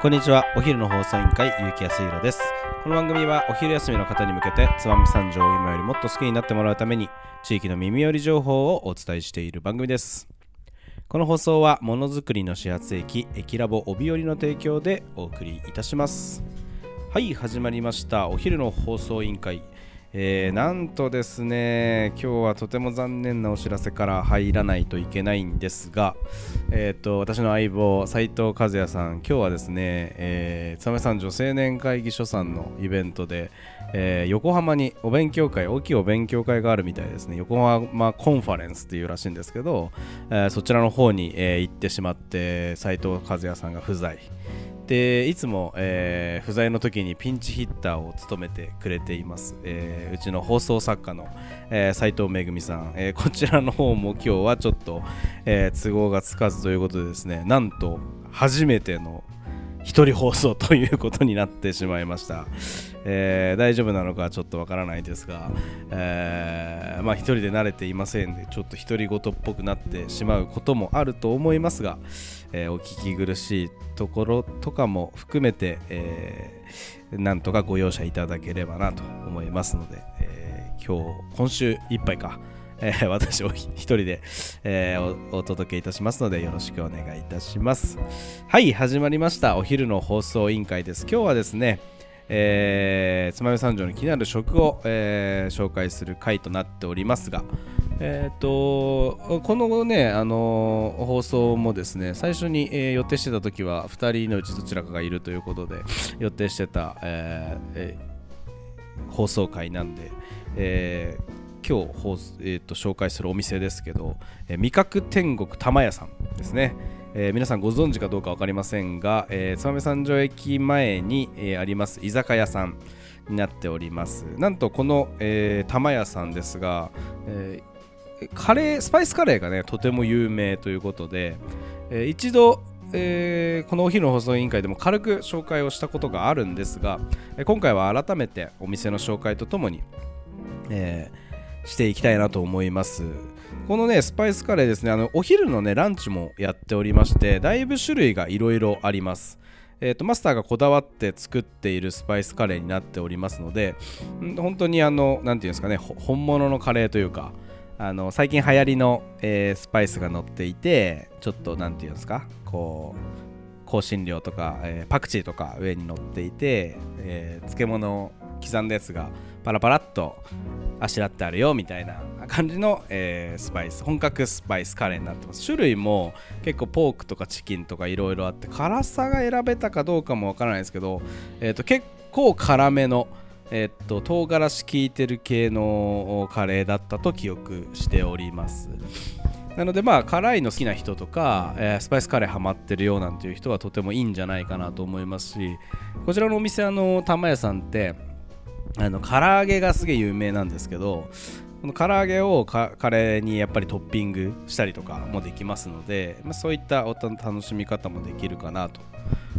こんにちは。お昼の放送委員会、ゆうきやすいろです。この番組はお昼休みの方に向けて、つまみ三条を今よりもっと好きになってもらうために、地域の耳寄り情報をお伝えしている番組です。この放送は、ものづくりの始発駅、駅ラボ帯寄りの提供でお送りいたします。はい、始まりました。お昼の放送委員会。えーなんとですね、今日はとても残念なお知らせから入らないといけないんですが、えー、と私の相棒、斉藤和也さん、今日はですね、えー、つばめさん女青年会議所さんのイベントで、えー横浜にお勉強会、大きいお勉強会があるみたいですね、横浜コンファレンスっていうらしいんですけど、えーそちらの方に、えー行ってしまって、斉藤和也さんが不在。でいつも、えー不在の時にピンチヒッターを務めてくれています、えーうちの放送作家の、えー斉藤恵さん、えーこちらの方も今日はちょっと、えー都合がつかずということでですねなんと初めての一人放送ということになってしまいました、えー大丈夫なのかちょっとわからないですが、えーまあ一人で慣れていませんでちょっと独り言っぽくなってしまうこともあると思いますが、えーお聞き苦しいところとかも含めて、えーなんとかご容赦いただければなと思いますので、えー今日今週いっぱいか、えー私を一人で、えーお届けいたしますのでよろしくお願いいたします。はい始まりました。お昼の放送委員会です。今日はですねえー、つまみ三条の気になる食を、えー紹介する回となっておりますが、えー、とこの後ね、あのー放送もですね最初に、えー予定してた時は2人のうちどちらかがいるということで予定してた、えー放送回なんで、えー今日、えー、と紹介するお店ですけど、えー味覚天国玉屋さんですね、えー皆さんご存知かどうか分かりませんが、えー、燕三条駅前に、えーあります居酒屋さんになっております。なんとこの、えー玉屋さんですが、えカレースパイスカレーがねとても有名ということで、えー一度えーこのお昼の放送委員会でも軽く紹介をしたことがあるんですが、え今回は改めてお店の紹介とともに、えーしていきたいなと思います。このねスパイスカレーですねあのお昼のねランチもやっておりましてだいぶ種類がいろいろあります。えー、とマスターがこだわって作っているスパイスカレーになっておりますので本当にあのなんていうんですかね本物のカレーというかあの最近流行りの、えースパイスが乗っていてちょっとなんていうんですかこう香辛料とか、えーパクチーとか上に乗っていて、えー漬物刻んだやつがパラパラっとあしらってあるよみたいな感じの、えースパイス本格スパイスカレーになってます。種類も結構ポークとかチキンとかいろいろあって辛さが選べたかどうかもわからないですけど、えー、と結構辛めのえっと唐辛子効いてる系のカレーだったと記憶しております。なのでまあ辛いの好きな人とか、えースパイスカレーハマってるよなんていう人はとてもいいんじゃないかなと思いますしこちらのお店あの玉屋さんってあの唐揚げがすげえ有名なんですけどこの唐揚げをカレーにやっぱりトッピングしたりとかもできますので、まあ、そういった楽しみ方もできるかなと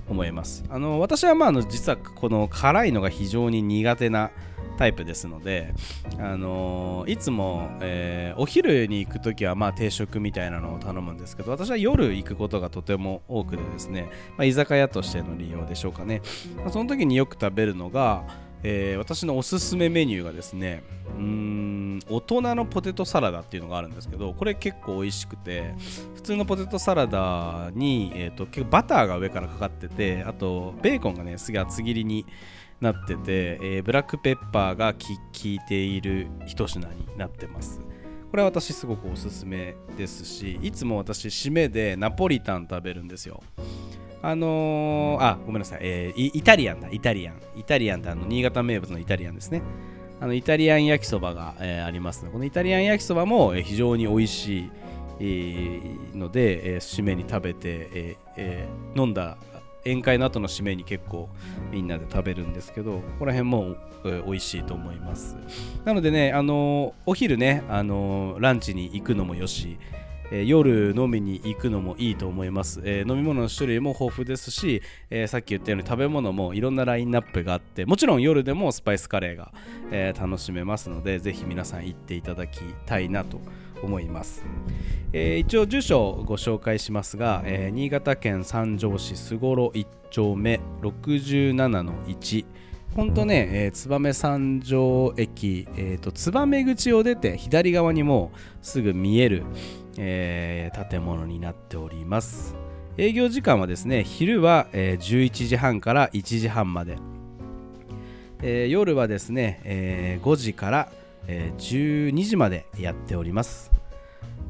思います。あの私はまああの実はこの辛いのが非常に苦手なタイプですので、あのいつも、えーお昼に行くときはまあ定食みたいなのを頼むんですけど私は夜行くことがとても多くてですね、まあ、居酒屋としての利用でしょうかね、まあその時によく食べるのが、えー私のおすすめメニューがですねうん大人のポテトサラダっていうのがあるんですけどこれ結構美味しくて普通のポテトサラダに、えー、と結構バターが上からかかっててあとベーコンがねすげえ厚切りになってて、えーブラックペッパーが効いている一品になってます。これは私すごくおすすめですしいつも私締めでナポリタン食べるんですよ。あのーあごめんなさい、えーイタリアンだ。イタリアン。イタリアンってあの新潟名物のイタリアンですね。あのイタリアン焼きそばが、えーありますのでこのイタリアン焼きそばも、え非常に美味しい、えので、え締めに食べて、ええ飲んだ宴会の後の締めに結構みんなで食べるんですけどここら辺も、えー美味しいと思います。なのでね、あのーお昼ね、あのーランチに行くのもよし、えー夜飲みに行くのもいいと思います、えー飲み物の種類も豊富ですし、えーさっき言ったように食べ物もいろんなラインナップがあってもちろん夜でもスパイスカレーが、え楽しめますのでぜひ皆さん行っていただきたいなと思います、えー一応住所をご紹介しますが、えー新潟県三条市菅呂1丁目67の1本当ね、えー燕三条駅、えーと燕口を出て左側にもすぐ見える、えー建物になっております。営業時間はですね昼は、えー11時半から1時半まで、えー夜はですね、えー5時から、えー12時までやっております。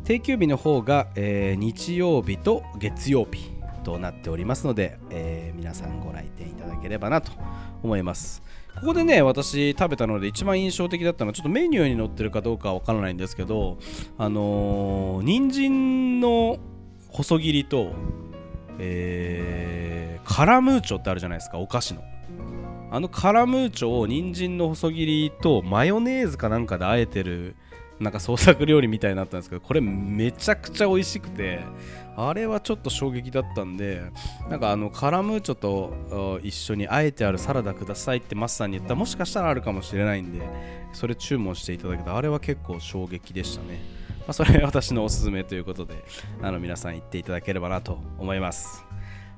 定休日の方が、えー日曜日と月曜日となっておりますので、えー皆さんご来店いただければなと思います。ここでね私食べたので一番印象的だったのはちょっとメニューに載ってるかどうかわからないんですけどあのー人参の細切りと、えーカラムーチョってあるじゃないですかお菓子の。あのカラムーチョを人参の細切りとマヨネーズかなんかで和えてるなんか創作料理みたいになったんですけどこれめちゃくちゃ美味しくてあれはちょっと衝撃だったんでなんかあのカラムーチョと一緒にあえてあるサラダくださいってマスターに言ったらもしかしたらあるかもしれないんでそれ注文していただけた。あれは結構衝撃でしたね、まあ、それは私のおすすめということであの皆さん行っていただければなと思います。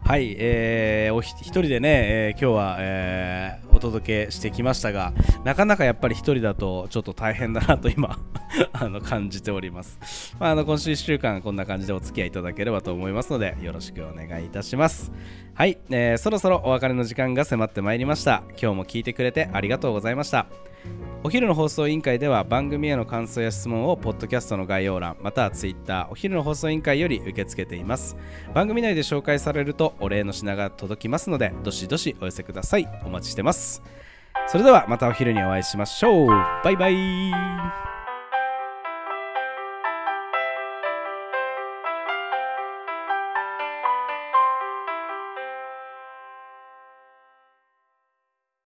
はい、えー、おひ一人でね、えー今日は、えーお届けしてきましたが、なかなかやっぱり一人だとちょっと大変だなと今 あの感じております。まあ、あの今週1週間こんな感じでお付き合いいただければと思いますので、よろしくお願いいたします。はい、えーそろそろお別れの時間が迫ってまいりました。今日も聞いてくれてありがとうございました。お昼の放送委員会では番組への感想や質問をポッドキャストの概要欄または Twitter お昼の放送委員会より受け付けています。番組内で紹介されるとお礼の品が届きますのでどしどしお寄せください。お待ちしてます。それではまたお昼にお会いしましょう。バイバイ。